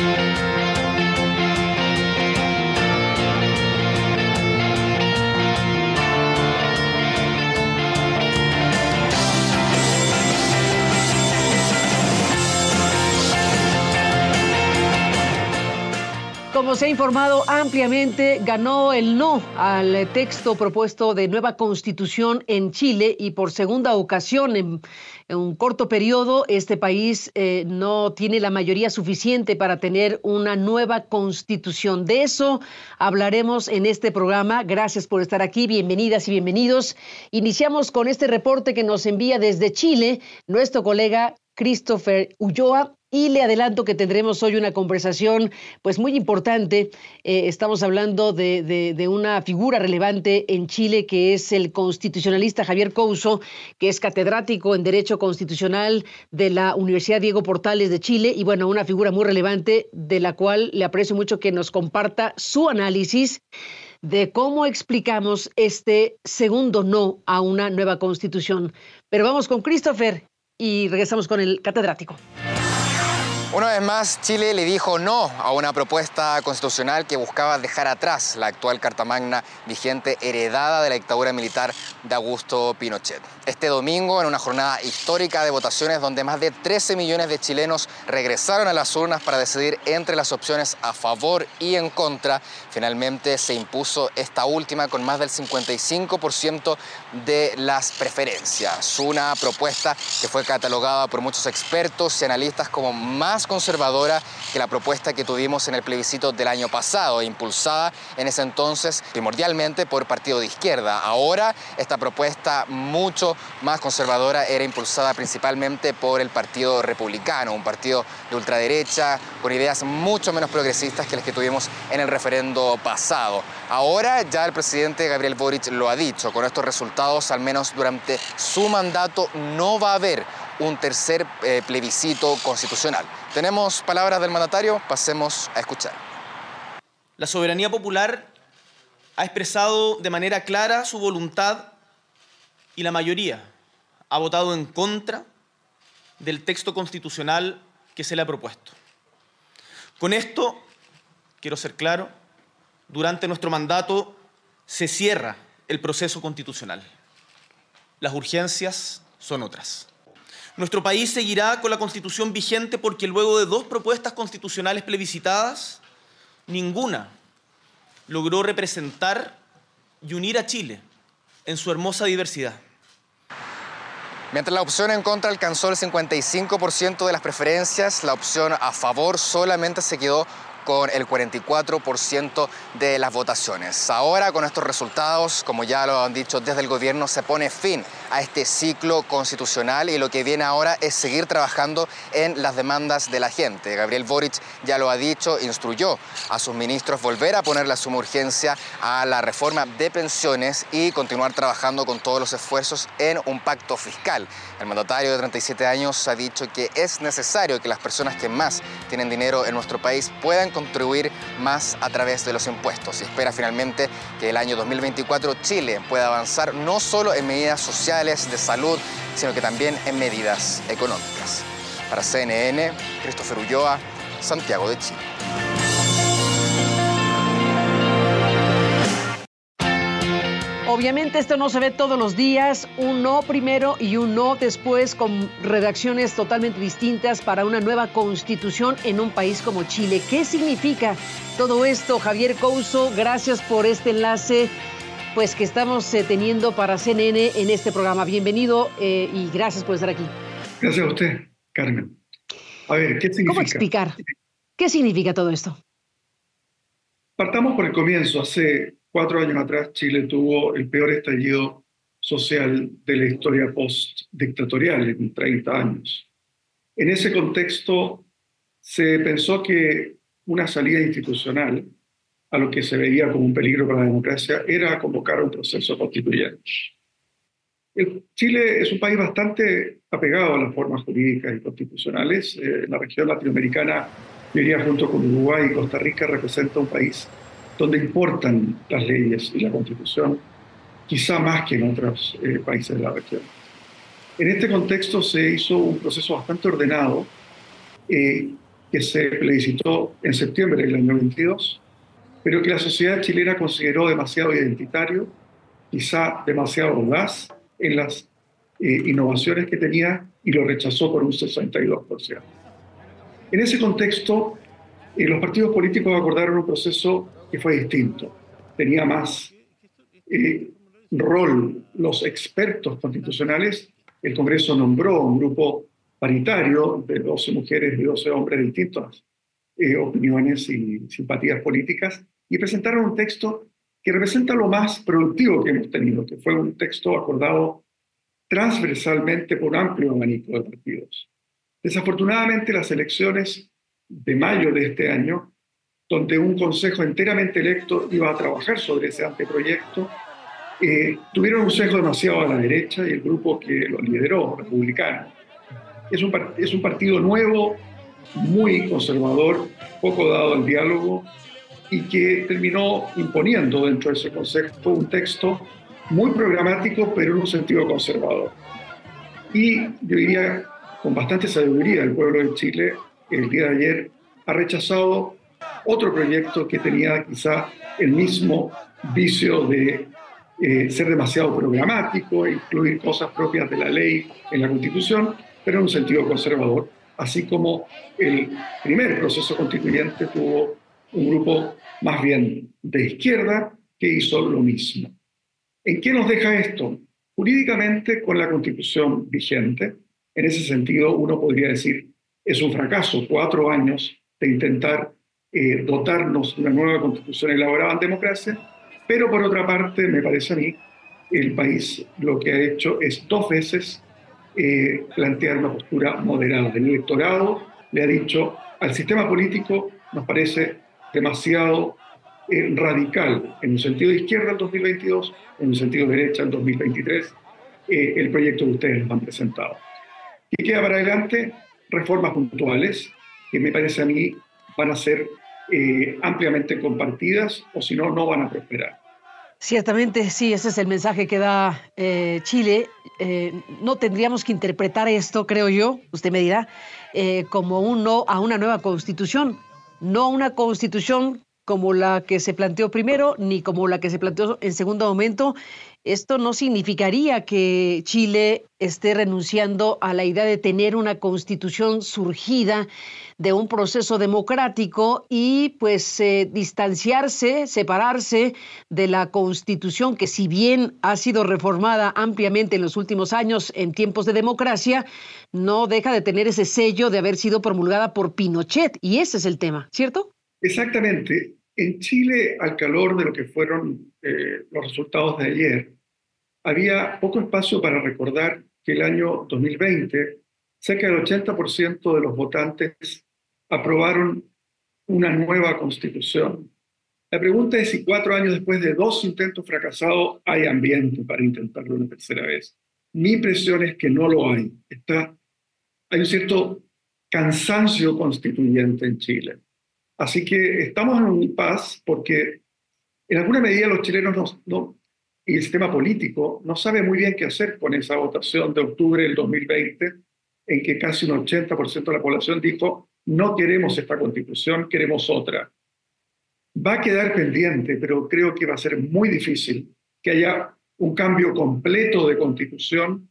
Thank you. Como se ha informado ampliamente, ganó el no al texto propuesto de nueva constitución en Chile y por segunda ocasión en, un corto periodo este país eh, no tiene la mayoría suficiente para tener una nueva constitución. De eso hablaremos en este programa. Gracias por estar aquí. Bienvenidas y bienvenidos. Iniciamos con este reporte que nos envía desde Chile nuestro colega Christopher Ulloa. Y le adelanto que tendremos hoy una conversación pues muy importante. Eh, estamos hablando de, una figura relevante en Chile que es el constitucionalista Javier Couso, que es catedrático en Derecho Constitucional de la Universidad Diego Portales de Chile y bueno, una figura muy relevante de la cual le aprecio mucho que nos comparta su análisis de cómo explicamos este segundo no a una nueva constitución. Pero vamos con Christopher y regresamos con el catedrático. Una vez más, Chile le dijo no a una propuesta constitucional que buscaba dejar atrás la actual Carta Magna vigente heredada de la dictadura militar de Augusto Pinochet. Este domingo, en una jornada histórica de votaciones donde más de 13 millones de chilenos regresaron a las urnas para decidir entre las opciones a favor y en contra, finalmente se impuso esta última con más del 55% de las preferencias. Una propuesta que fue catalogada por muchos expertos y analistas como más conservadora que la propuesta que tuvimos en el plebiscito del año pasado, impulsada en ese entonces primordialmente por partido de izquierda. Ahora esta propuesta mucho más conservadora era impulsada principalmente por el Partido Republicano, un partido de ultraderecha con ideas mucho menos progresistas que las que tuvimos en el referendo pasado. Ahora ya el presidente Gabriel Boric lo ha dicho, con estos resultados al menos durante su mandato no va a haber un tercer eh, plebiscito constitucional. Tenemos palabras del mandatario, pasemos a escuchar. La soberanía popular ha expresado de manera clara su voluntad y la mayoría ha votado en contra del texto constitucional que se le ha propuesto. Con esto, quiero ser claro, durante nuestro mandato se cierra el proceso constitucional. Las urgencias son otras. Nuestro país seguirá con la constitución vigente porque luego de dos propuestas constitucionales plebiscitadas, ninguna logró representar y unir a Chile en su hermosa diversidad. Mientras la opción en contra alcanzó el 55% de las preferencias, la opción a favor solamente se quedó con el 44% de las votaciones. Ahora, con estos resultados, como ya lo han dicho desde el gobierno, se pone fin a este ciclo constitucional y lo que viene ahora es seguir trabajando en las demandas de la gente. Gabriel Boric ya lo ha dicho, instruyó a sus ministros volver a poner la suma urgencia a la reforma de pensiones y continuar trabajando con todos los esfuerzos en un pacto fiscal. El mandatario de 37 años ha dicho que es necesario que las personas que más tienen dinero en nuestro país puedan contribuir más a través de los impuestos y espera finalmente que el año 2024 Chile pueda avanzar no solo en medidas sociales, de salud, sino que también en medidas económicas. Para CNN, Christopher Ulloa, Santiago de Chile. Obviamente esto no se ve todos los días, un no primero y un no después con redacciones totalmente distintas para una nueva constitución en un país como Chile. ¿Qué significa todo esto? Javier Couso, gracias por este enlace pues que estamos eh, teniendo para CNN en este programa. Bienvenido eh, y gracias por estar aquí. Gracias a usted, Carmen. A ver, ¿qué significa? ¿Cómo explicar? ¿Qué significa todo esto? Partamos por el comienzo. Hace cuatro años atrás Chile tuvo el peor estallido social de la historia post-dictatorial en 30 años. En ese contexto se pensó que una salida institucional a lo que se veía como un peligro para la democracia era convocar un proceso constituyente. Chile es un país bastante apegado a las formas jurídicas y constitucionales. Eh, la región latinoamericana, diría junto con Uruguay y Costa Rica, representa un país donde importan las leyes y la constitución, quizá más que en otros eh, países de la región. En este contexto se hizo un proceso bastante ordenado eh, que se plebiscitó en septiembre del año 22, pero que la sociedad chilena consideró demasiado identitario, quizá demasiado audaz en las eh, innovaciones que tenía y lo rechazó por un 62%. En ese contexto, eh, los partidos políticos acordaron un proceso que fue distinto. Tenía más eh, rol los expertos constitucionales. El Congreso nombró un grupo paritario de 12 mujeres y 12 hombres de distintas eh, opiniones y simpatías políticas y presentaron un texto que representa lo más productivo que hemos tenido, que fue un texto acordado transversalmente por un amplio abanico de partidos. Desafortunadamente, las elecciones de mayo de este año, donde un consejo enteramente electo iba a trabajar sobre ese anteproyecto, eh, tuvieron un sesgo demasiado a la derecha y el grupo que lo lideró, republicano, es un, es un partido nuevo, muy conservador, poco dado al diálogo y que terminó imponiendo dentro de ese consejo un texto muy programático, pero en un sentido conservador. Y yo diría, con bastante sabiduría, el pueblo de Chile, el día de ayer, ha rechazado otro proyecto que tenía quizá el mismo vicio de eh, ser demasiado programático, incluir cosas propias de la ley en la Constitución, pero en un sentido conservador, así como el primer proceso constituyente tuvo un grupo más bien de izquierda que hizo lo mismo. ¿En qué nos deja esto? Jurídicamente, con la constitución vigente, en ese sentido uno podría decir, es un fracaso, cuatro años de intentar eh, dotarnos de una nueva constitución elaborada en democracia, pero por otra parte, me parece a mí, el país lo que ha hecho es dos veces eh, plantear una postura moderada. El electorado le ha dicho al sistema político, nos parece demasiado eh, radical, en un sentido de izquierda en 2022, en un sentido de derecha en 2023, eh, el proyecto que ustedes nos han presentado. Y queda para adelante reformas puntuales que me parece a mí van a ser ampliamente compartidas o si no, no van a prosperar. Ciertamente, sí, ese es el mensaje que da eh, Chile. Eh, no tendríamos que interpretar esto, creo yo, usted me dirá, eh, como un no a una nueva constitución, no a una constitución como la que se planteó primero, ni como la que se planteó en segundo momento, esto no significaría que Chile esté renunciando a la idea de tener una constitución surgida de un proceso democrático y pues eh, distanciarse, separarse de la constitución que si bien ha sido reformada ampliamente en los últimos años en tiempos de democracia, no deja de tener ese sello de haber sido promulgada por Pinochet y ese es el tema, ¿cierto? Exactamente. En Chile, al calor de lo que fueron eh, los resultados de ayer, había poco espacio para recordar que el año 2020, cerca del 80% de los votantes aprobaron una nueva constitución. La pregunta es si cuatro años después de dos intentos fracasados hay ambiente para intentarlo una tercera vez. Mi impresión es que no lo hay. Está, hay un cierto cansancio constituyente en Chile. Así que estamos en un paz porque en alguna medida los chilenos no, y el sistema político no sabe muy bien qué hacer con esa votación de octubre del 2020 en que casi un 80% de la población dijo no queremos esta constitución, queremos otra. Va a quedar pendiente, pero creo que va a ser muy difícil que haya un cambio completo de constitución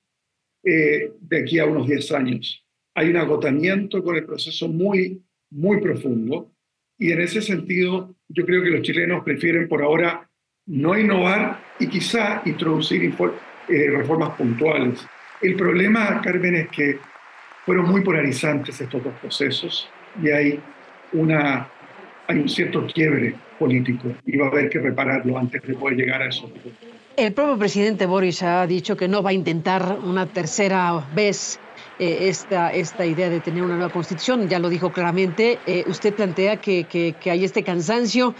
eh, de aquí a unos 10 años. Hay un agotamiento con el proceso muy, muy profundo y en ese sentido, yo creo que los chilenos prefieren por ahora no innovar y quizá introducir eh, reformas puntuales. El problema, Carmen, es que fueron muy polarizantes estos dos procesos y hay, una, hay un cierto quiebre político y va a haber que repararlo antes de poder llegar a eso. El propio presidente Boris ha dicho que no va a intentar una tercera vez eh, esta, esta idea de tener una nueva constitución, ya lo dijo claramente. Eh, usted plantea que, que, hay este cansancio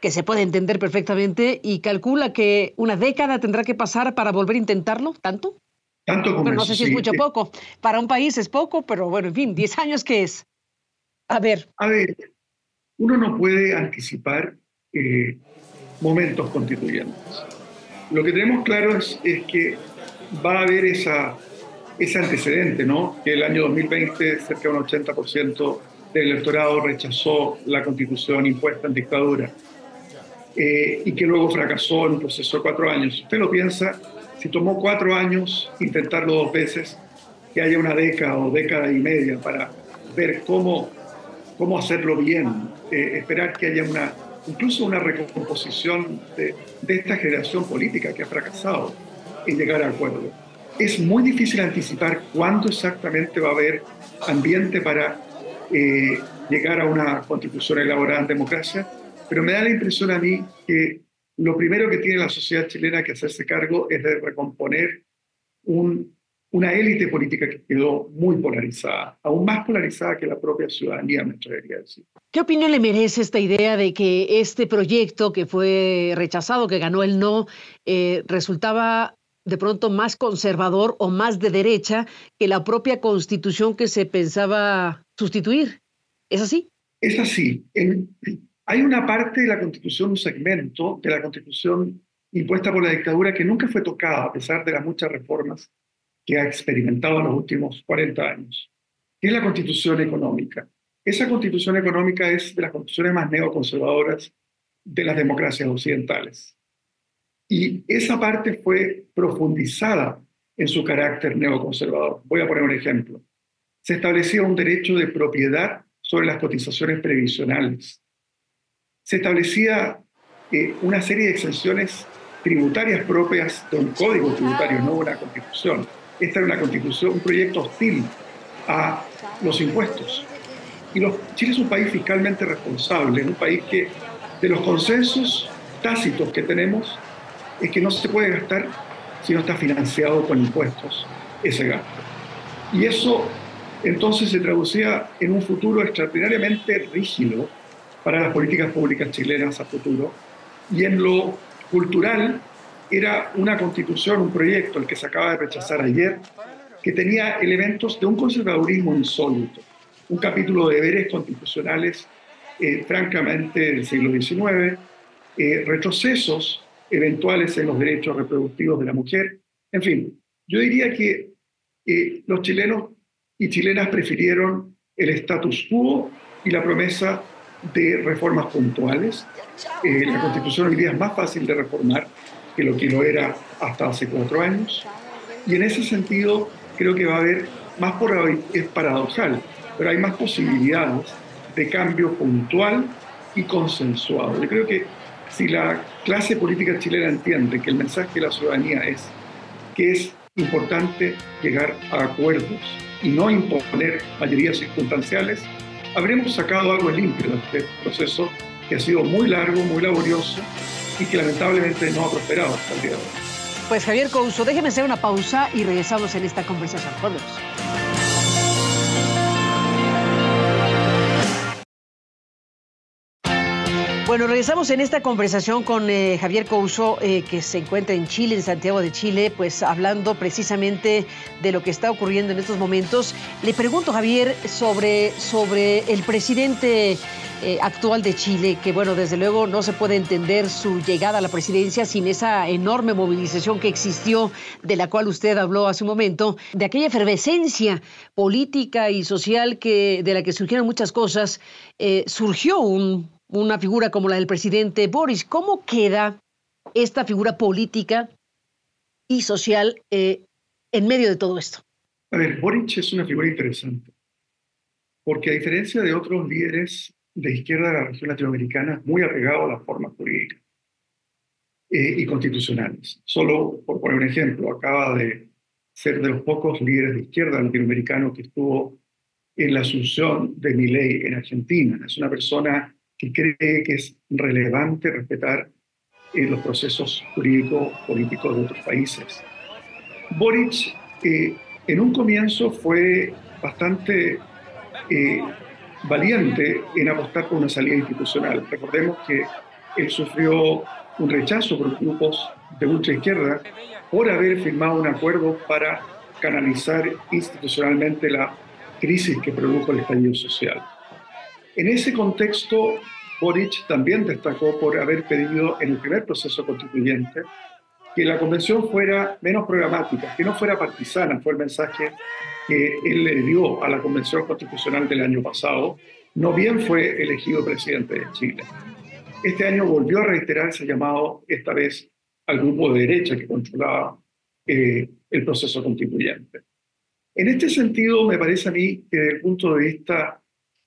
que se puede entender perfectamente y calcula que una década tendrá que pasar para volver a intentarlo, ¿tanto? Tanto como no sé si es mucho o poco. Para un país es poco, pero bueno, en fin, 10 años, ¿qué es? A ver. A ver, uno no puede anticipar eh, momentos constituyentes. Lo que tenemos claro es, es que va a haber esa ese antecedente, ¿no? Que el año 2020 cerca de un 80% del electorado rechazó la constitución impuesta en dictadura eh, y que luego fracasó en un proceso de cuatro años. usted lo piensa, si tomó cuatro años intentarlo dos veces, que haya una década o década y media para ver cómo, cómo hacerlo bien, eh, esperar que haya una, incluso una recomposición de, de esta generación política que ha fracasado en llegar a acuerdo. Es muy difícil anticipar cuándo exactamente va a haber ambiente para eh, llegar a una constitución elaborada en democracia, pero me da la impresión a mí que lo primero que tiene la sociedad chilena que hacerse cargo es de recomponer un, una élite política que quedó muy polarizada, aún más polarizada que la propia ciudadanía, me atrevería a decir. ¿Qué opinión le merece esta idea de que este proyecto que fue rechazado, que ganó el no, eh, resultaba de pronto más conservador o más de derecha que la propia constitución que se pensaba sustituir. ¿Es así? Es así. hay una parte de la constitución, un segmento de la constitución impuesta por la dictadura que nunca fue tocada a pesar de las muchas reformas que ha experimentado en los últimos 40 años, que es la constitución económica. Esa constitución económica es de las constituciones más neoconservadoras de las democracias occidentales. Y esa parte fue profundizada en su carácter neoconservador. Voy a poner un ejemplo. Se establecía un derecho de propiedad sobre las cotizaciones previsionales. Se establecía eh, una serie de exenciones tributarias propias de un código tributario, no una constitución. Esta era una constitución, un proyecto hostil a los impuestos. Y Chile es un país fiscalmente responsable, un país que de los consensos tácitos que tenemos, es que no se puede gastar si no está financiado con impuestos ese gasto. Y eso entonces se traducía en un futuro extraordinariamente rígido para las políticas públicas chilenas a futuro. Y en lo cultural era una constitución, un proyecto, el que se acaba de rechazar ayer, que tenía elementos de un conservadurismo insólito, un capítulo de deberes constitucionales eh, francamente del siglo XIX, eh, retrocesos eventuales en los derechos reproductivos de la mujer. En fin, yo diría que eh, los chilenos y chilenas prefirieron el status quo y la promesa de reformas puntuales. Eh, la constitución hoy día es más fácil de reformar que lo que lo era hasta hace cuatro años. Y en ese sentido creo que va a haber, más por hoy es paradojal, pero hay más posibilidades de cambio puntual y consensuado. Yo creo que si la clase política chilena entiende que el mensaje de la ciudadanía es que es importante llegar a acuerdos y no imponer mayorías circunstanciales, habremos sacado algo limpio de este proceso que ha sido muy largo, muy laborioso y que lamentablemente no ha prosperado hasta el día de hoy. Pues Javier Couso, déjeme hacer una pausa y regresamos en esta conversación. Volvemos. Bueno, regresamos en esta conversación con eh, Javier Couso, eh, que se encuentra en Chile, en Santiago de Chile, pues hablando precisamente de lo que está ocurriendo en estos momentos. Le pregunto, Javier, sobre, sobre el presidente eh, actual de Chile, que bueno, desde luego no se puede entender su llegada a la presidencia sin esa enorme movilización que existió, de la cual usted habló hace un momento, de aquella efervescencia política y social que, de la que surgieron muchas cosas, surgió un una figura como la del presidente Boris. ¿Cómo queda esta figura política y social eh, en medio de todo esto? A ver, Boric es una figura interesante, porque a diferencia de otros líderes de izquierda de la región latinoamericana, muy apegado a las formas jurídicas eh, y constitucionales. Solo por poner un ejemplo, acaba de ser de los pocos líderes de izquierda latinoamericanos que estuvo en la asunción de mi ley en Argentina. Es una persona que cree que es relevante respetar eh, los procesos jurídicos políticos de otros países. Boric eh, en un comienzo fue bastante eh, valiente en apostar por una salida institucional. Recordemos que él sufrió un rechazo por grupos de ultra izquierda por haber firmado un acuerdo para canalizar institucionalmente la crisis que produjo el estallido social. En ese contexto, Boric también destacó por haber pedido en el primer proceso constituyente que la convención fuera menos programática, que no fuera partisana, fue el mensaje que él le dio a la convención constitucional del año pasado, no bien fue elegido presidente de Chile. Este año volvió a reiterar ese llamado, esta vez al grupo de derecha que controlaba eh, el proceso constituyente. En este sentido, me parece a mí que desde el punto de vista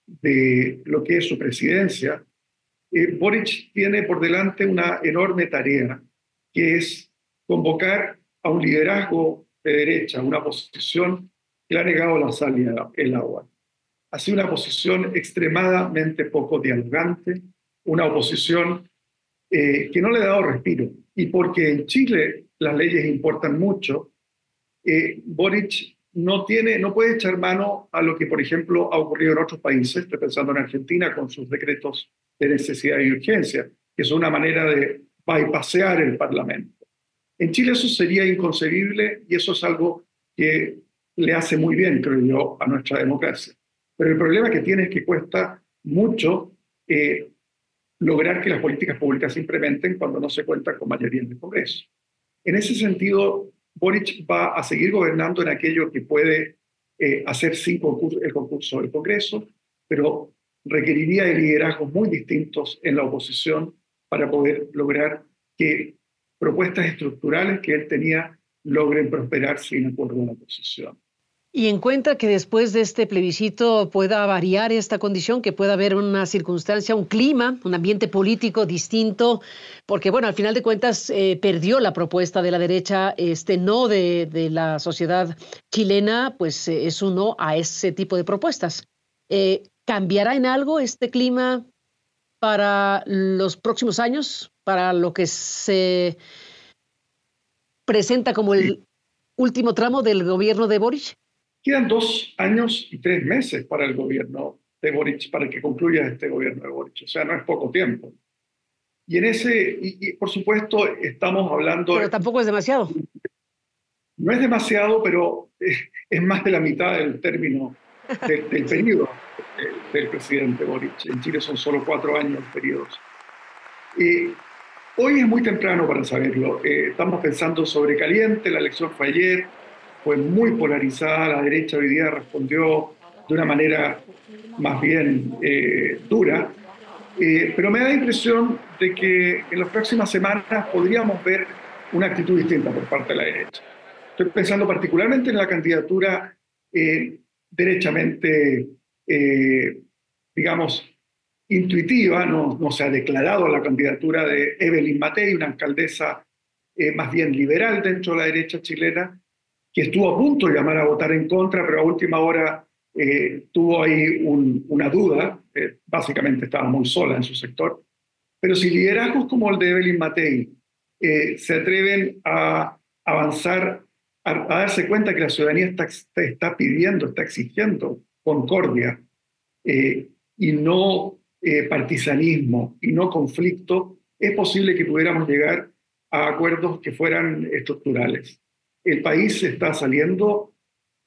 de lo que es su presidencia, eh, Boric tiene por delante una enorme tarea, que es convocar a un liderazgo de derecha, una posición que le ha negado la sal y el agua. Ha sido una posición extremadamente poco dialogante, una oposición eh, que no le ha dado respiro. Y porque en Chile las leyes importan mucho, eh, Boric no, tiene, no puede echar mano a lo que, por ejemplo, ha ocurrido en otros países, estoy pensando en Argentina con sus decretos de necesidad y urgencia, que es una manera de bypassear el Parlamento. En Chile eso sería inconcebible y eso es algo que le hace muy bien, creo yo, a nuestra democracia. Pero el problema que tiene es que cuesta mucho eh, lograr que las políticas públicas se implementen cuando no se cuenta con mayoría en el Congreso. En ese sentido, Boric va a seguir gobernando en aquello que puede eh, hacer sin el concurso del Congreso, pero requeriría de liderazgos muy distintos en la oposición para poder lograr que propuestas estructurales que él tenía logren prosperar sin acuerdo en la oposición. Y en cuenta que después de este plebiscito pueda variar esta condición, que pueda haber una circunstancia, un clima, un ambiente político distinto, porque bueno, al final de cuentas eh, perdió la propuesta de la derecha, este no de, la sociedad chilena, pues eh, es un no a ese tipo de propuestas. Eh, ¿Cambiará en algo este clima para los próximos años, para lo que se presenta como el último tramo del gobierno de Boric? Quedan dos años y tres meses para el gobierno de Boric, para que concluya este gobierno de Boric. O sea, no es poco tiempo. Y en ese, y, por supuesto, estamos hablando... Pero tampoco es demasiado. No es demasiado, pero es, más de la mitad del término del periodo del presidente Boric. En Chile son solo cuatro años periodos. Eh, hoy es muy temprano para saberlo. Eh, estamos pensando sobre caliente, la elección fue ayer, fue muy polarizada, la derecha hoy día respondió de una manera más bien eh, dura, pero me da la impresión de que en las próximas semanas podríamos ver una actitud distinta por parte de la derecha. Estoy pensando particularmente en la candidatura derechamente eh, digamos, intuitiva, no, no, se ha declarado la candidatura de Evelyn Matei, una alcaldesa eh, más bien liberal dentro de la derecha chilena, que estuvo a punto de llamar a votar en contra, pero a última hora eh, tuvo ahí una duda, básicamente estaba muy sola en su sector. Pero si liderazgos como el de Evelyn Matei se atreven a avanzar, a, darse cuenta que la ciudadanía está, está pidiendo, está exigiendo concordia eh, y no eh, partisanismo y no conflicto, es posible que pudiéramos llegar a acuerdos que fueran estructurales. El país está saliendo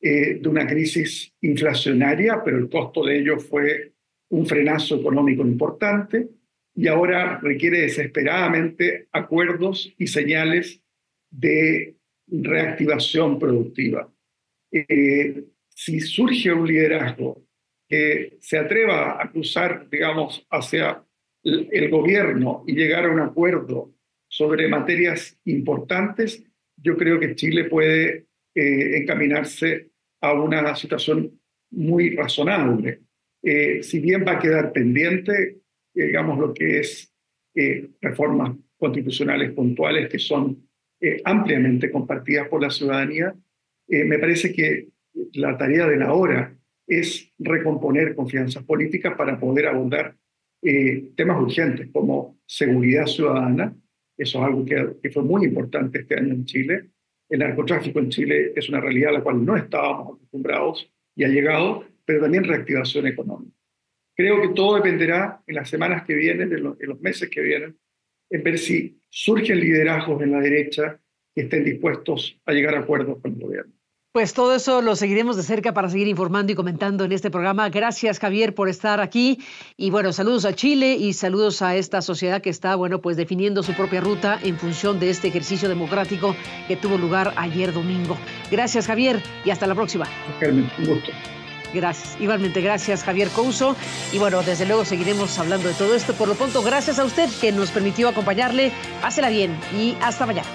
eh, de una crisis inflacionaria, pero el costo de ello fue un frenazo económico importante y ahora requiere desesperadamente acuerdos y señales de reactivación productiva. si surge un liderazgo que se atreva a cruzar, digamos, hacia el gobierno y llegar a un acuerdo sobre materias importantes, yo creo que Chile puede eh, encaminarse a una situación muy razonable. Eh, si bien va a quedar pendiente, digamos, lo que es eh, reformas constitucionales puntuales que son ampliamente compartidas por la ciudadanía, me parece que la tarea de la hora es recomponer confianzas políticas para poder abordar eh, temas urgentes como seguridad ciudadana. Eso es algo que, que, fue muy importante este año en Chile. El narcotráfico en Chile es una realidad a la cual no estábamos acostumbrados y ha llegado, pero también reactivación económica. Creo que todo dependerá en las semanas que vienen, en los, en los meses que vienen, en ver si surgen liderazgos en la derecha que estén dispuestos a llegar a acuerdos con el gobierno. Pues todo eso lo seguiremos de cerca para seguir informando y comentando en este programa. Gracias, Javier, por estar aquí. Y bueno, saludos a Chile y saludos a esta sociedad que está, bueno, pues definiendo su propia ruta en función de este ejercicio democrático que tuvo lugar ayer domingo. Gracias, Javier, y hasta la próxima. un gusto. Gracias, igualmente gracias Javier Couso. Y bueno, desde luego seguiremos hablando de todo esto. Por lo pronto, gracias a usted que nos permitió acompañarle. Pásela bien y hasta mañana.